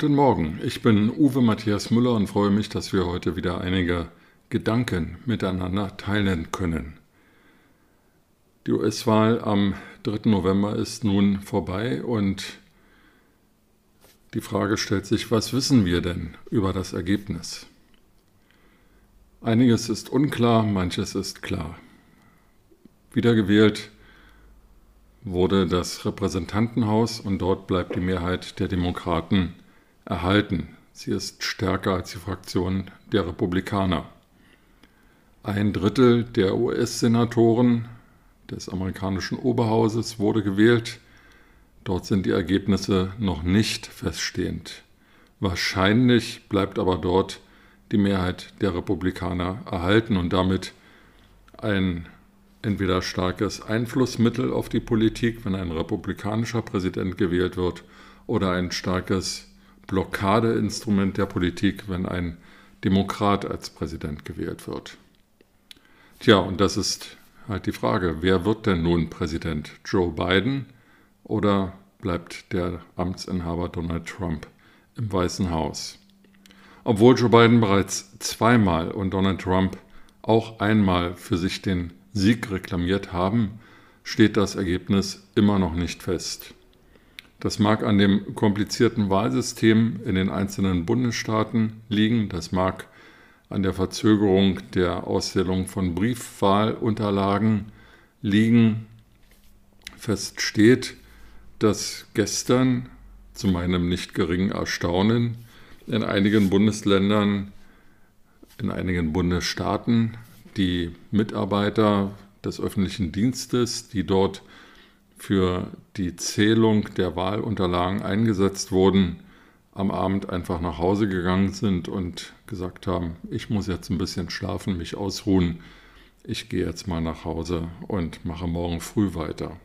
Guten Morgen, ich bin Uwe Matthias Müller und freue mich, dass wir heute wieder einige Gedanken miteinander teilen können. Die US-Wahl am 3. November ist nun vorbei und die Frage stellt sich, was wissen wir denn über das Ergebnis? Einiges ist unklar, manches ist klar. Wiedergewählt wurde das Repräsentantenhaus und dort bleibt die Mehrheit der Demokraten erhalten. Sie ist stärker als die Fraktion der Republikaner. Ein Drittel der US-Senatoren des amerikanischen Oberhauses wurde gewählt. Dort sind die Ergebnisse noch nicht feststehend. Wahrscheinlich bleibt aber dort die Mehrheit der Republikaner erhalten und damit ein entweder starkes Einflussmittel auf die Politik, wenn ein republikanischer Präsident gewählt wird, oder ein starkes Blockadeinstrument der Politik, wenn ein Demokrat als Präsident gewählt wird. Tja, und das ist halt die Frage, wer wird denn nun Präsident? Joe Biden oder bleibt der Amtsinhaber Donald Trump im Weißen Haus? Obwohl Joe Biden bereits zweimal und Donald Trump auch einmal für sich den Sieg reklamiert haben, steht das Ergebnis immer noch nicht fest. Das mag an dem komplizierten Wahlsystem in den einzelnen Bundesstaaten liegen, das mag an der Verzögerung der Auszählung von Briefwahlunterlagen liegen. Fest steht, dass gestern zu meinem nicht geringen Erstaunen in einigen Bundesländern, in einigen Bundesstaaten die Mitarbeiter des öffentlichen Dienstes, die dort für die Zählung der Wahlunterlagen eingesetzt wurden, am Abend einfach nach Hause gegangen sind und gesagt haben, ich muss jetzt ein bisschen schlafen, mich ausruhen, ich gehe jetzt mal nach Hause und mache morgen früh weiter.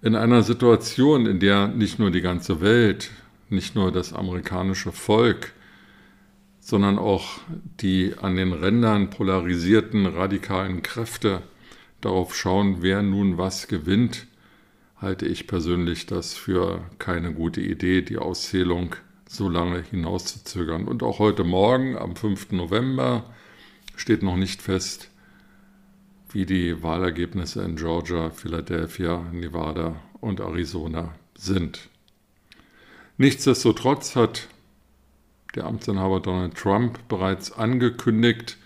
In einer Situation, in der nicht nur die ganze Welt, nicht nur das amerikanische Volk, sondern auch die an den Rändern polarisierten radikalen Kräfte darauf schauen, wer nun was gewinnt, halte ich persönlich das für keine gute Idee, die Auszählung so lange hinauszuzögern. Und auch heute Morgen, am 5. November, steht noch nicht fest, wie die Wahlergebnisse in Georgia, Philadelphia, Nevada und Arizona sind. Nichtsdestotrotz hat der Amtsinhaber Donald Trump bereits angekündigt,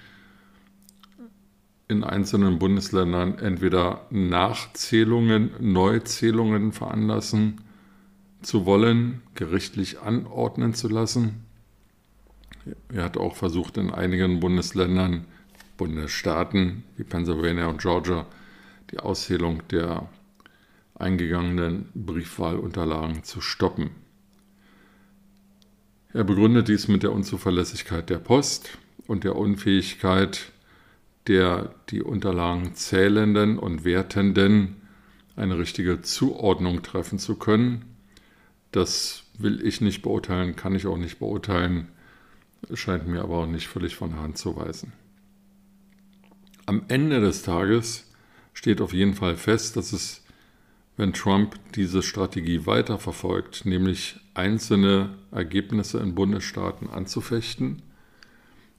in einzelnen Bundesländern entweder Nachzählungen, Neuzählungen veranlassen zu wollen, gerichtlich anordnen zu lassen. Er hat auch versucht, in einigen Bundesländern, Bundesstaaten wie Pennsylvania und Georgia, die Auszählung der eingegangenen Briefwahlunterlagen zu stoppen. Er begründet dies mit der Unzuverlässigkeit der Post und der Unfähigkeit der die Unterlagen zählenden und wertenden eine richtige Zuordnung treffen zu können. Das will ich nicht beurteilen, kann ich auch nicht beurteilen, scheint mir aber auch nicht völlig von der Hand zu weisen. Am Ende des Tages steht auf jeden Fall fest, dass es, wenn Trump diese Strategie weiterverfolgt, nämlich einzelne Ergebnisse in Bundesstaaten anzufechten,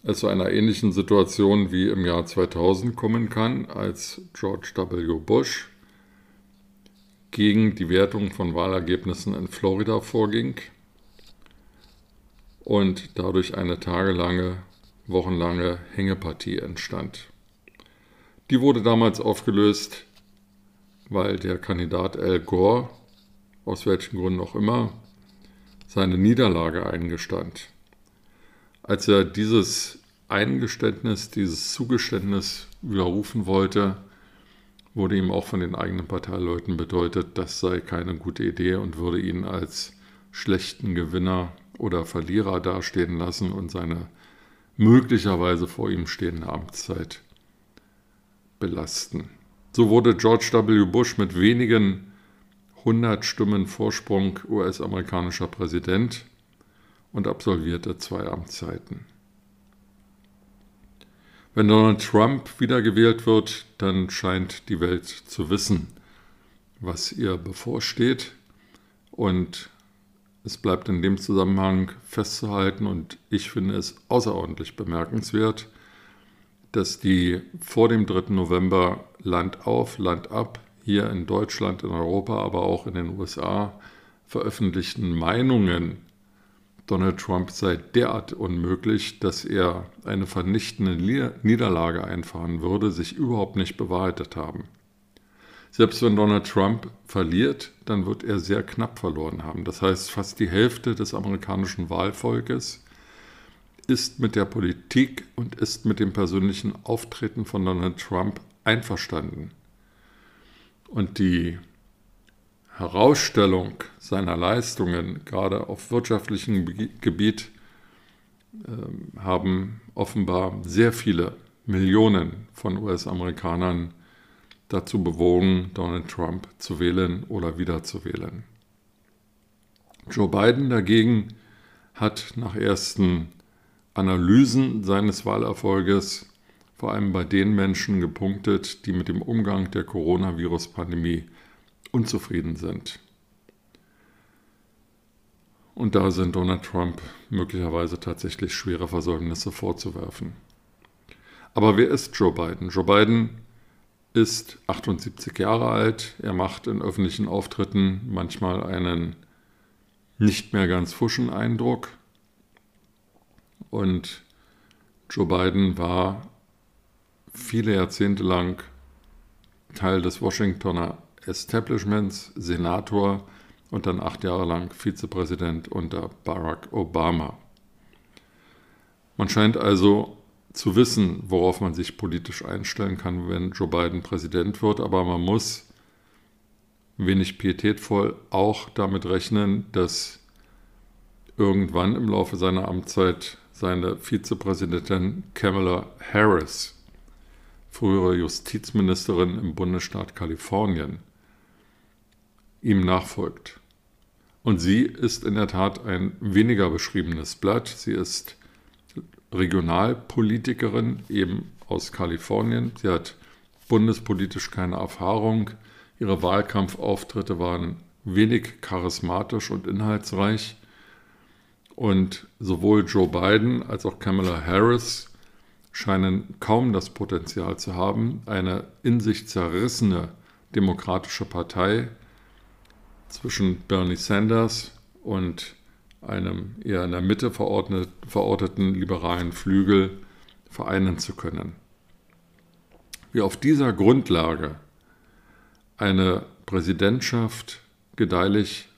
es zu einer ähnlichen Situation wie im Jahr 2000 kommen kann, als George W. Bush gegen die Wertung von Wahlergebnissen in Florida vorging und dadurch eine tagelange, wochenlange Hängepartie entstand. Die wurde damals aufgelöst, weil der Kandidat Al Gore, aus welchen Gründen auch immer, seine Niederlage eingestand. Als er dieses Eingeständnis, dieses Zugeständnis widerrufen wollte, wurde ihm auch von den eigenen Parteileuten bedeutet, das sei keine gute Idee und würde ihn als schlechten Gewinner oder Verlierer dastehen lassen und seine möglicherweise vor ihm stehende Amtszeit belasten. So wurde George W. Bush mit wenigen 100 Stimmen Vorsprung US-amerikanischer Präsident und absolvierte zwei Amtszeiten. Wenn Donald Trump wiedergewählt wird, dann scheint die Welt zu wissen, was ihr bevorsteht. Und es bleibt in dem Zusammenhang festzuhalten, und ich finde es außerordentlich bemerkenswert, dass die vor dem 3. November Land auf, Land ab hier in Deutschland, in Europa, aber auch in den USA veröffentlichten Meinungen Donald Trump sei derart unmöglich, dass er eine vernichtende Niederlage einfahren würde, sich überhaupt nicht bewahrheitet haben. Selbst wenn Donald Trump verliert, dann wird er sehr knapp verloren haben. Das heißt, fast die Hälfte des amerikanischen Wahlvolkes ist mit der Politik und ist mit dem persönlichen Auftreten von Donald Trump einverstanden. Und die Herausstellung seiner Leistungen, gerade auf wirtschaftlichem Gebiet, ähm, haben offenbar sehr viele Millionen von US-Amerikanern dazu bewogen, Donald Trump zu wählen oder wiederzuwählen. Joe Biden dagegen hat nach ersten Analysen seines Wahlerfolges vor allem bei den Menschen gepunktet, die mit dem Umgang der Coronavirus-Pandemie unzufrieden sind. Und da sind Donald Trump möglicherweise tatsächlich schwere Versäumnisse vorzuwerfen. Aber wer ist Joe Biden? Joe Biden ist 78 Jahre alt. Er macht in öffentlichen Auftritten manchmal einen nicht mehr ganz fuschen Eindruck. Und Joe Biden war viele Jahrzehnte lang Teil des Washingtoner Establishments, Senator und dann acht Jahre lang Vizepräsident unter Barack Obama. Man scheint also zu wissen, worauf man sich politisch einstellen kann, wenn Joe Biden Präsident wird, aber man muss wenig pietätvoll auch damit rechnen, dass irgendwann im Laufe seiner Amtszeit seine Vizepräsidentin Kamala Harris, frühere Justizministerin im Bundesstaat Kalifornien, ihm nachfolgt. Und sie ist in der Tat ein weniger beschriebenes Blatt. Sie ist Regionalpolitikerin eben aus Kalifornien. Sie hat bundespolitisch keine Erfahrung. Ihre Wahlkampfauftritte waren wenig charismatisch und inhaltsreich. Und sowohl Joe Biden als auch Kamala Harris scheinen kaum das Potenzial zu haben, eine in sich zerrissene demokratische Partei zwischen Bernie Sanders und einem eher in der Mitte verorteten liberalen Flügel vereinen zu können. Wie auf dieser Grundlage eine Präsidentschaft gedeihlich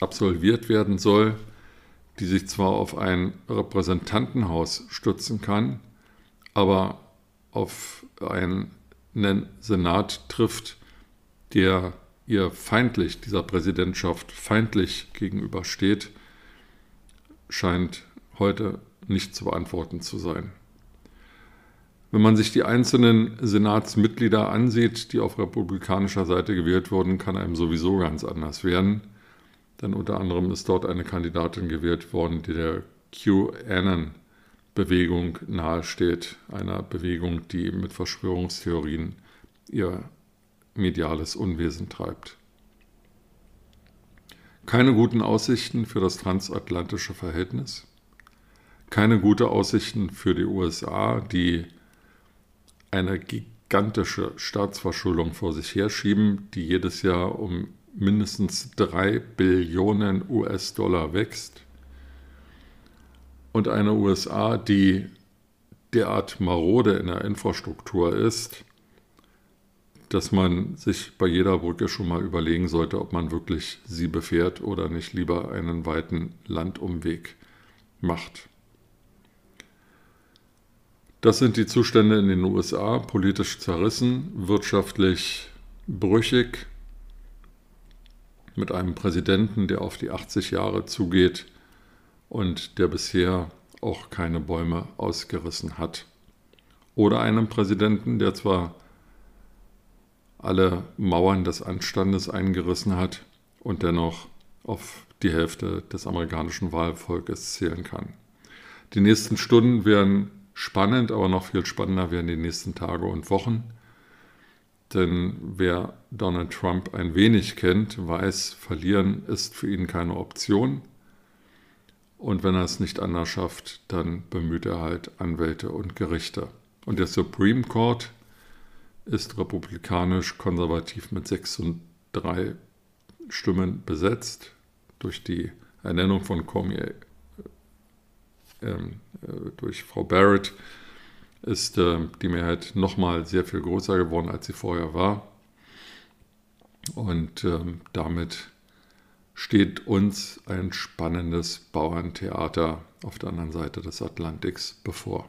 absolviert werden soll, die sich zwar auf ein Repräsentantenhaus stützen kann, aber auf einen Senat trifft, der ihr feindlich, dieser Präsidentschaft feindlich gegenübersteht, scheint heute nicht zu beantworten zu sein. Wenn man sich die einzelnen Senatsmitglieder ansieht, die auf republikanischer Seite gewählt wurden, kann einem sowieso ganz anders werden. Denn unter anderem ist dort eine Kandidatin gewählt worden, die der QAnon-Bewegung nahesteht, einer Bewegung, die mit Verschwörungstheorien ihr mediales Unwesen treibt. Keine guten Aussichten für das transatlantische Verhältnis, keine guten Aussichten für die USA, die eine gigantische Staatsverschuldung vor sich herschieben, die jedes Jahr um mindestens drei Billionen US-Dollar wächst. Und eine USA, die derart marode in der Infrastruktur ist, dass man sich bei jeder Brücke schon mal überlegen sollte, ob man wirklich sie befährt oder nicht lieber einen weiten Landumweg macht. Das sind die Zustände in den USA, politisch zerrissen, wirtschaftlich brüchig, mit einem Präsidenten, der auf die 80 Jahre zugeht und der bisher auch keine Bäume ausgerissen hat. Oder einem Präsidenten, der zwar alle Mauern des Anstandes eingerissen hat und dennoch auf die Hälfte des amerikanischen Wahlvolkes zählen kann. Die nächsten Stunden werden spannend, aber noch viel spannender werden die nächsten Tage und Wochen. Denn wer Donald Trump ein wenig kennt, weiß, verlieren ist für ihn keine Option. Und wenn er es nicht anders schafft, dann bemüht er halt Anwälte und Gerichte. Und der Supreme Court ist republikanisch-konservativ mit 6 und 3 Stimmen besetzt. Durch die Ernennung von Cormier ähm, äh, durch Frau Barrett ist äh, die Mehrheit nochmal sehr viel größer geworden, als sie vorher war. Und ähm, damit steht uns ein spannendes Bauerntheater auf der anderen Seite des Atlantiks bevor.